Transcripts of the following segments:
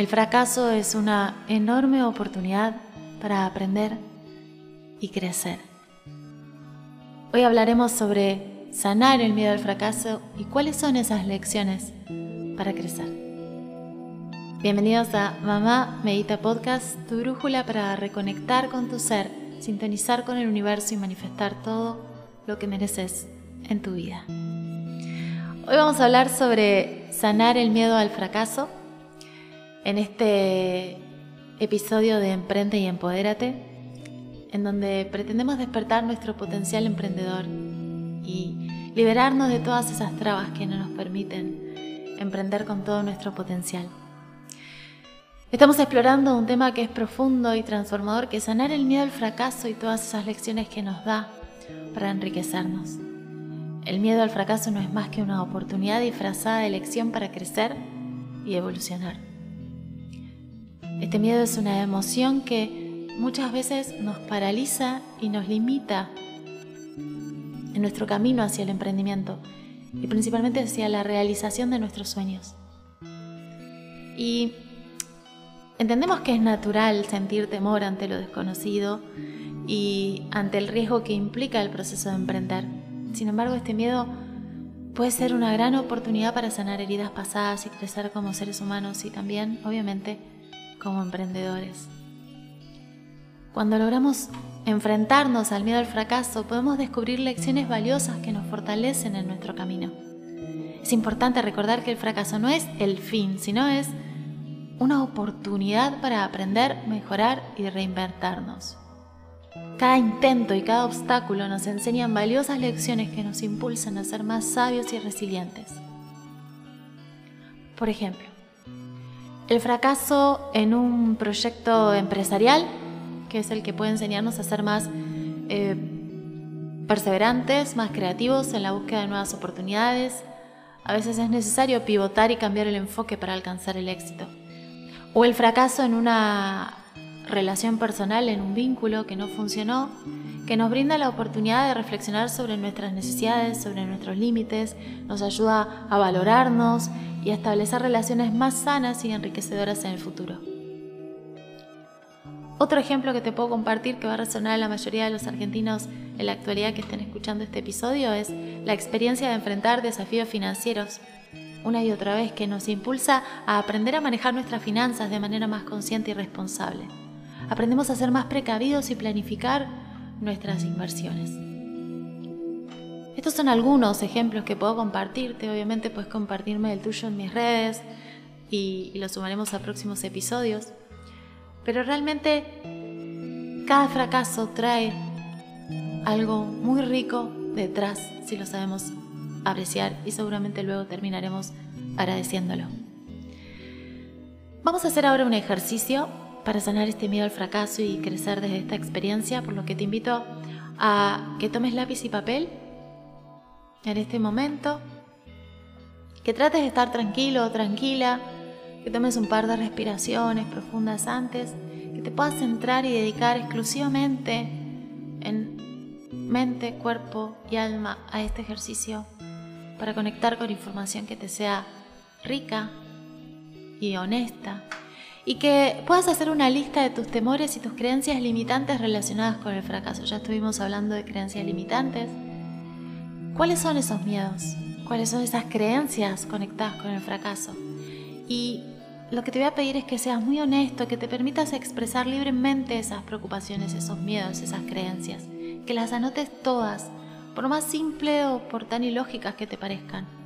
El fracaso es una enorme oportunidad para aprender y crecer. Hoy hablaremos sobre sanar el miedo al fracaso y cuáles son esas lecciones para crecer. Bienvenidos a Mamá Medita Podcast, tu brújula para reconectar con tu ser, sintonizar con el universo y manifestar todo lo que mereces en tu vida. Hoy vamos a hablar sobre sanar el miedo al fracaso en este episodio de Emprende y Empodérate, en donde pretendemos despertar nuestro potencial emprendedor y liberarnos de todas esas trabas que no nos permiten emprender con todo nuestro potencial. Estamos explorando un tema que es profundo y transformador, que sanar el miedo al fracaso y todas esas lecciones que nos da para enriquecernos. El miedo al fracaso no es más que una oportunidad disfrazada de lección para crecer y evolucionar. Este miedo es una emoción que muchas veces nos paraliza y nos limita en nuestro camino hacia el emprendimiento y principalmente hacia la realización de nuestros sueños. Y entendemos que es natural sentir temor ante lo desconocido y ante el riesgo que implica el proceso de emprender. Sin embargo, este miedo puede ser una gran oportunidad para sanar heridas pasadas y crecer como seres humanos y también, obviamente, como emprendedores. Cuando logramos enfrentarnos al miedo al fracaso, podemos descubrir lecciones valiosas que nos fortalecen en nuestro camino. Es importante recordar que el fracaso no es el fin, sino es una oportunidad para aprender, mejorar y reinventarnos. Cada intento y cada obstáculo nos enseñan valiosas lecciones que nos impulsan a ser más sabios y resilientes. Por ejemplo, el fracaso en un proyecto empresarial, que es el que puede enseñarnos a ser más eh, perseverantes, más creativos en la búsqueda de nuevas oportunidades. A veces es necesario pivotar y cambiar el enfoque para alcanzar el éxito. O el fracaso en una relación personal, en un vínculo que no funcionó, que nos brinda la oportunidad de reflexionar sobre nuestras necesidades, sobre nuestros límites, nos ayuda a valorarnos y a establecer relaciones más sanas y enriquecedoras en el futuro. Otro ejemplo que te puedo compartir que va a resonar a la mayoría de los argentinos en la actualidad que estén escuchando este episodio es la experiencia de enfrentar desafíos financieros una y otra vez que nos impulsa a aprender a manejar nuestras finanzas de manera más consciente y responsable aprendemos a ser más precavidos y planificar nuestras inversiones. Estos son algunos ejemplos que puedo compartirte, obviamente puedes compartirme el tuyo en mis redes y, lo sumaremos a próximos episodios, pero realmente cada fracaso trae algo muy rico detrás si lo sabemos apreciar y seguramente luego terminaremos agradeciéndolo. Vamos a hacer ahora un ejercicio para sanar este miedo al fracaso y crecer desde esta experiencia, por lo que te invito a que tomes lápiz y papel en este momento, que trates de estar tranquilo o tranquila, que tomes un par de respiraciones profundas antes, que te puedas centrar y dedicar exclusivamente en mente, cuerpo y alma a este ejercicio para conectar con información que te sea rica y honesta y que puedas hacer una lista de tus temores y tus creencias limitantes relacionadas con el fracaso. Ya estuvimos hablando de creencias limitantes. ¿Cuáles son esos miedos? ¿Cuáles son esas creencias conectadas con el fracaso? Y lo que te voy a pedir es que seas muy honesto, que te permitas expresar libremente esas preocupaciones, esos miedos, esas creencias, que las anotes todas, por más simple o por tan ilógicas que te parezcan.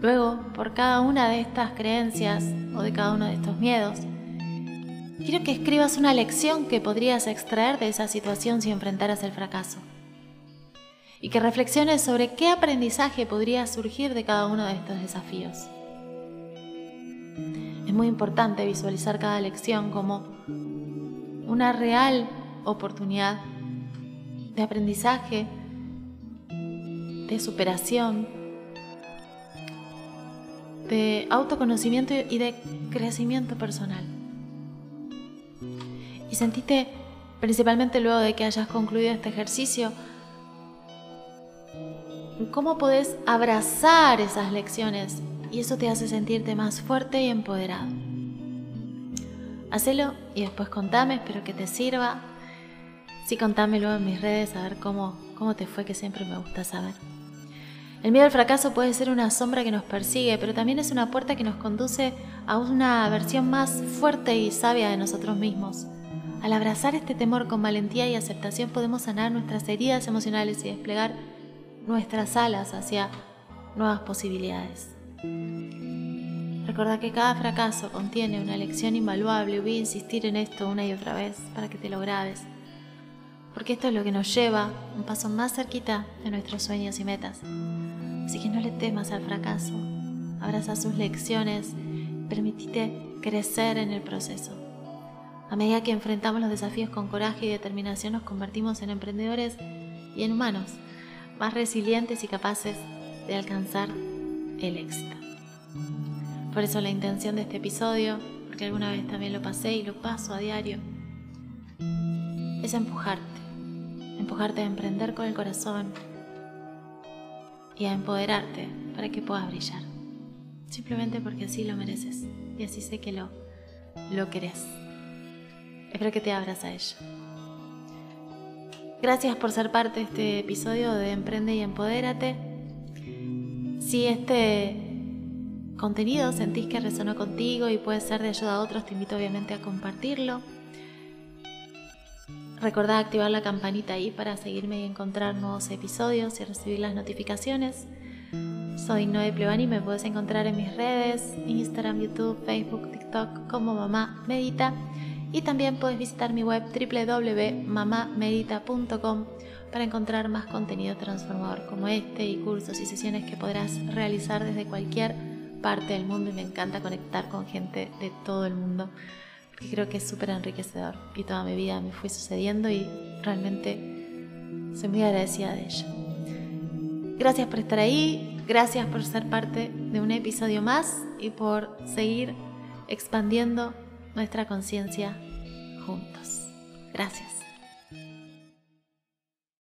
Luego, por cada una de estas creencias o de cada uno de estos miedos, quiero que escribas una lección que podrías extraer de esa situación si enfrentaras el fracaso. Y que reflexiones sobre qué aprendizaje podría surgir de cada uno de estos desafíos. Es muy importante visualizar cada lección como una real oportunidad de aprendizaje, de superación, de autoconocimiento y de crecimiento personal. Y sentiste, principalmente luego de que hayas concluido este ejercicio, cómo podés abrazar esas lecciones y eso te hace sentirte más fuerte y empoderado. Hacelo y después contame, espero que te sirva. Sí, contámelo en mis redes a ver cómo, cómo te fue, que siempre me gusta saber. El miedo al fracaso puede ser una sombra que nos persigue, pero también es una puerta que nos conduce a una versión más fuerte y sabia de nosotros mismos. Al abrazar este temor con valentía y aceptación podemos sanar nuestras heridas emocionales y desplegar nuestras alas hacia nuevas posibilidades. Recuerda que cada fracaso contiene una lección invaluable. Voy a insistir en esto una y otra vez para que te lo grabes. Porque esto es lo que nos lleva un paso más cerquita de nuestros sueños y metas. Así que no le temas al fracaso, abraza sus lecciones, permitite crecer en el proceso. A medida que enfrentamos los desafíos con coraje y determinación, nos convertimos en emprendedores y en humanos más resilientes y capaces de alcanzar el éxito. Por eso la intención de este episodio, porque alguna vez también lo pasé y lo paso a diario, es empujarte, empujarte a emprender con el corazón, y a empoderarte para que puedas brillar. Simplemente porque así lo mereces y así sé que lo, lo querés. Espero que te abras a ello. Gracias por ser parte de este episodio de Emprende y Empodérate. Si este contenido sentís que resonó contigo y puede ser de ayuda a otros, te invito obviamente a compartirlo. Recordá activar la campanita ahí para seguirme y encontrar nuevos episodios y recibir las notificaciones. Soy Noé Plevani, me puedes encontrar en mis redes, Instagram, YouTube, Facebook, TikTok como Mamá Medita. Y también puedes visitar mi web www.mamamedita.com para encontrar más contenido transformador como este y cursos y sesiones que podrás realizar desde cualquier parte del mundo y me encanta conectar con gente de todo el mundo que creo que es súper enriquecedor y toda mi vida me fue sucediendo y realmente soy muy agradecida de ello. Gracias por estar ahí, gracias por ser parte de un episodio más y por seguir expandiendo nuestra conciencia juntos. Gracias.